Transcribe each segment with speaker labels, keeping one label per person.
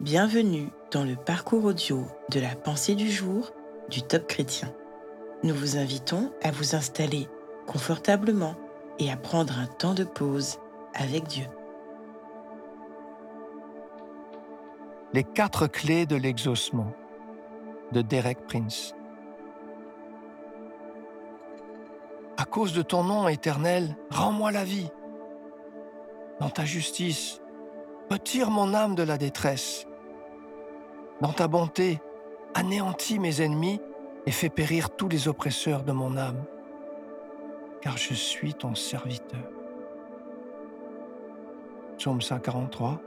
Speaker 1: Bienvenue dans le parcours audio de la pensée du jour du Top Chrétien. Nous vous invitons à vous installer confortablement et à prendre un temps de pause avec Dieu.
Speaker 2: Les quatre clés de l'exaucement de Derek Prince. À cause de ton nom éternel, rends-moi la vie. Dans ta justice, retire mon âme de la détresse. Dans ta bonté, anéantis mes ennemis et fais périr tous les oppresseurs de mon âme, car je suis ton serviteur. Psaume 143,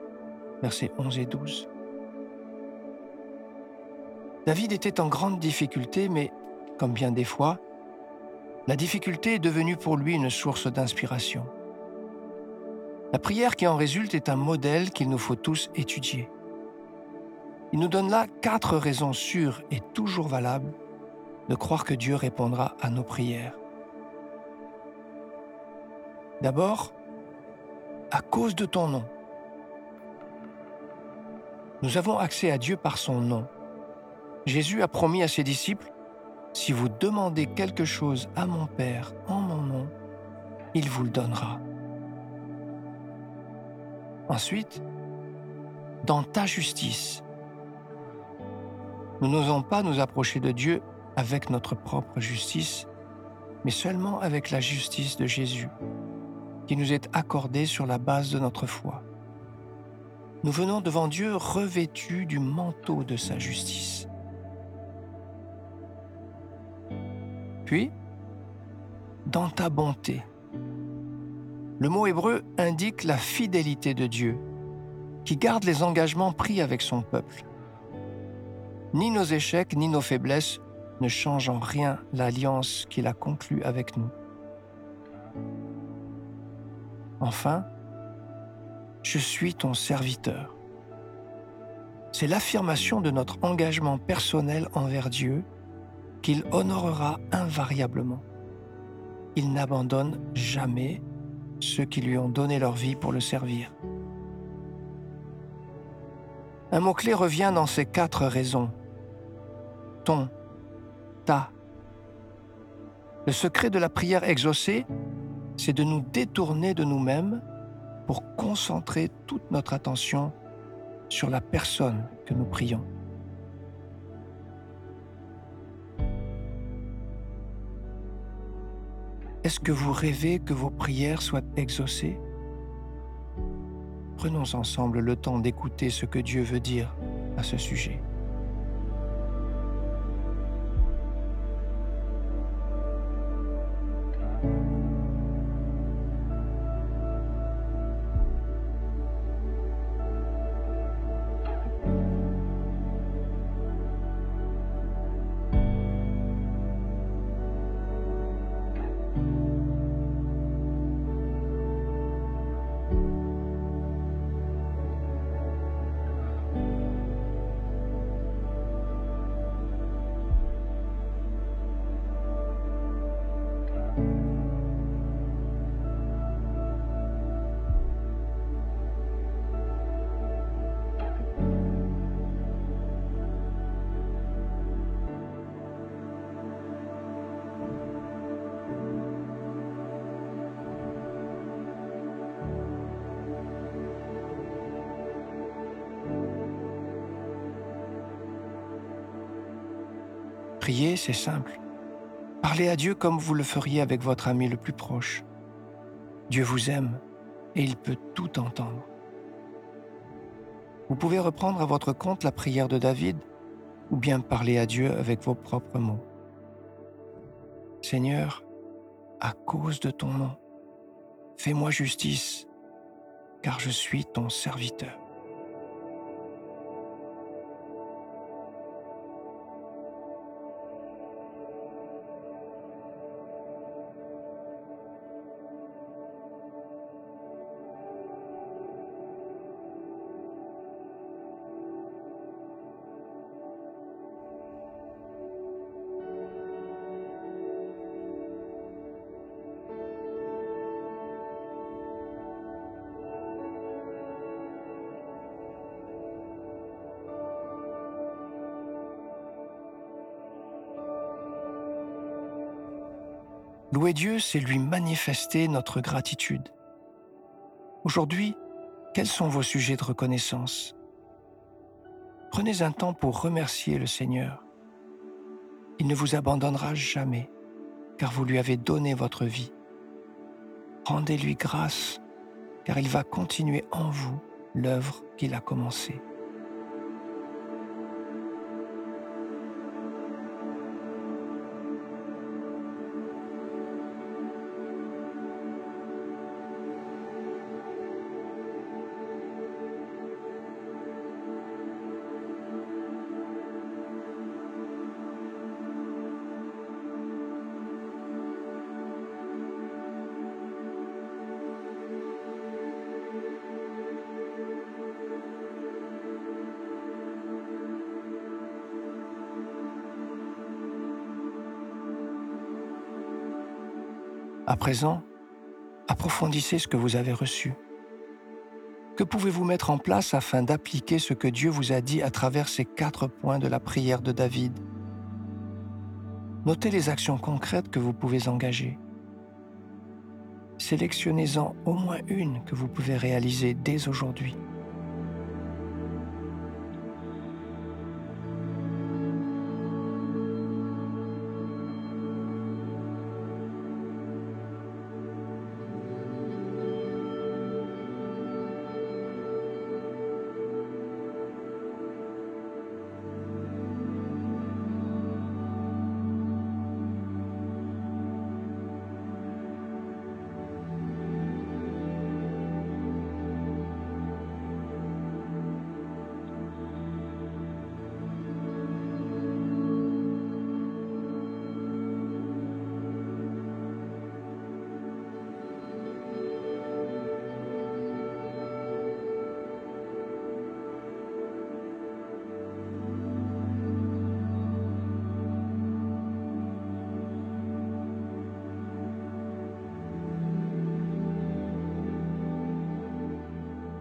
Speaker 2: versets 11 et 12. David était en grande difficulté, mais, comme bien des fois, la difficulté est devenue pour lui une source d'inspiration. La prière qui en résulte est un modèle qu'il nous faut tous étudier. Il nous donne là quatre raisons sûres et toujours valables de croire que Dieu répondra à nos prières. D'abord, à cause de ton nom. Nous avons accès à Dieu par son nom. Jésus a promis à ses disciples, Si vous demandez quelque chose à mon Père en mon nom, il vous le donnera. Ensuite, dans ta justice. Nous n'osons pas nous approcher de Dieu avec notre propre justice, mais seulement avec la justice de Jésus, qui nous est accordée sur la base de notre foi. Nous venons devant Dieu revêtus du manteau de sa justice. Puis, dans ta bonté. Le mot hébreu indique la fidélité de Dieu, qui garde les engagements pris avec son peuple. Ni nos échecs ni nos faiblesses ne changent en rien l'alliance qu'il a conclue avec nous. Enfin, je suis ton serviteur. C'est l'affirmation de notre engagement personnel envers Dieu qu'il honorera invariablement. Il n'abandonne jamais ceux qui lui ont donné leur vie pour le servir. Un mot-clé revient dans ces quatre raisons. Ton, ta. Le secret de la prière exaucée, c'est de nous détourner de nous-mêmes pour concentrer toute notre attention sur la personne que nous prions. Est-ce que vous rêvez que vos prières soient exaucées? Prenons ensemble le temps d'écouter ce que Dieu veut dire à ce sujet. Prier, c'est simple. Parlez à Dieu comme vous le feriez avec votre ami le plus proche. Dieu vous aime et il peut tout entendre. Vous pouvez reprendre à votre compte la prière de David ou bien parler à Dieu avec vos propres mots. Seigneur, à cause de ton nom, fais-moi justice, car je suis ton serviteur. Louer Dieu, c'est lui manifester notre gratitude. Aujourd'hui, quels sont vos sujets de reconnaissance? Prenez un temps pour remercier le Seigneur. Il ne vous abandonnera jamais, car vous lui avez donné votre vie. Rendez-lui grâce, car il va continuer en vous l'œuvre qu'il a commencée. À présent, approfondissez ce que vous avez reçu. Que pouvez-vous mettre en place afin d'appliquer ce que Dieu vous a dit à travers ces quatre points de la prière de David? Notez les actions concrètes que vous pouvez engager. Sélectionnez-en au moins une que vous pouvez réaliser dès aujourd'hui.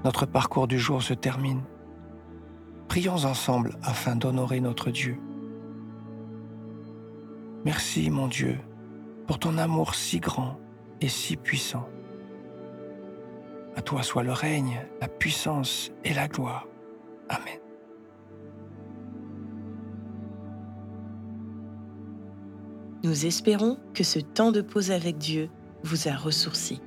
Speaker 2: Notre parcours du jour se termine. Prions ensemble afin d'honorer notre Dieu. Merci mon Dieu pour ton amour si grand et si puissant. À toi soit le règne, la puissance et la gloire. Amen.
Speaker 1: Nous espérons que ce temps de pause avec Dieu vous a ressourci.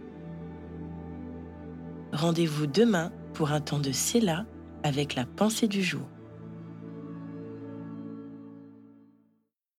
Speaker 1: Rendez-vous demain pour un temps de Séla avec la pensée du jour.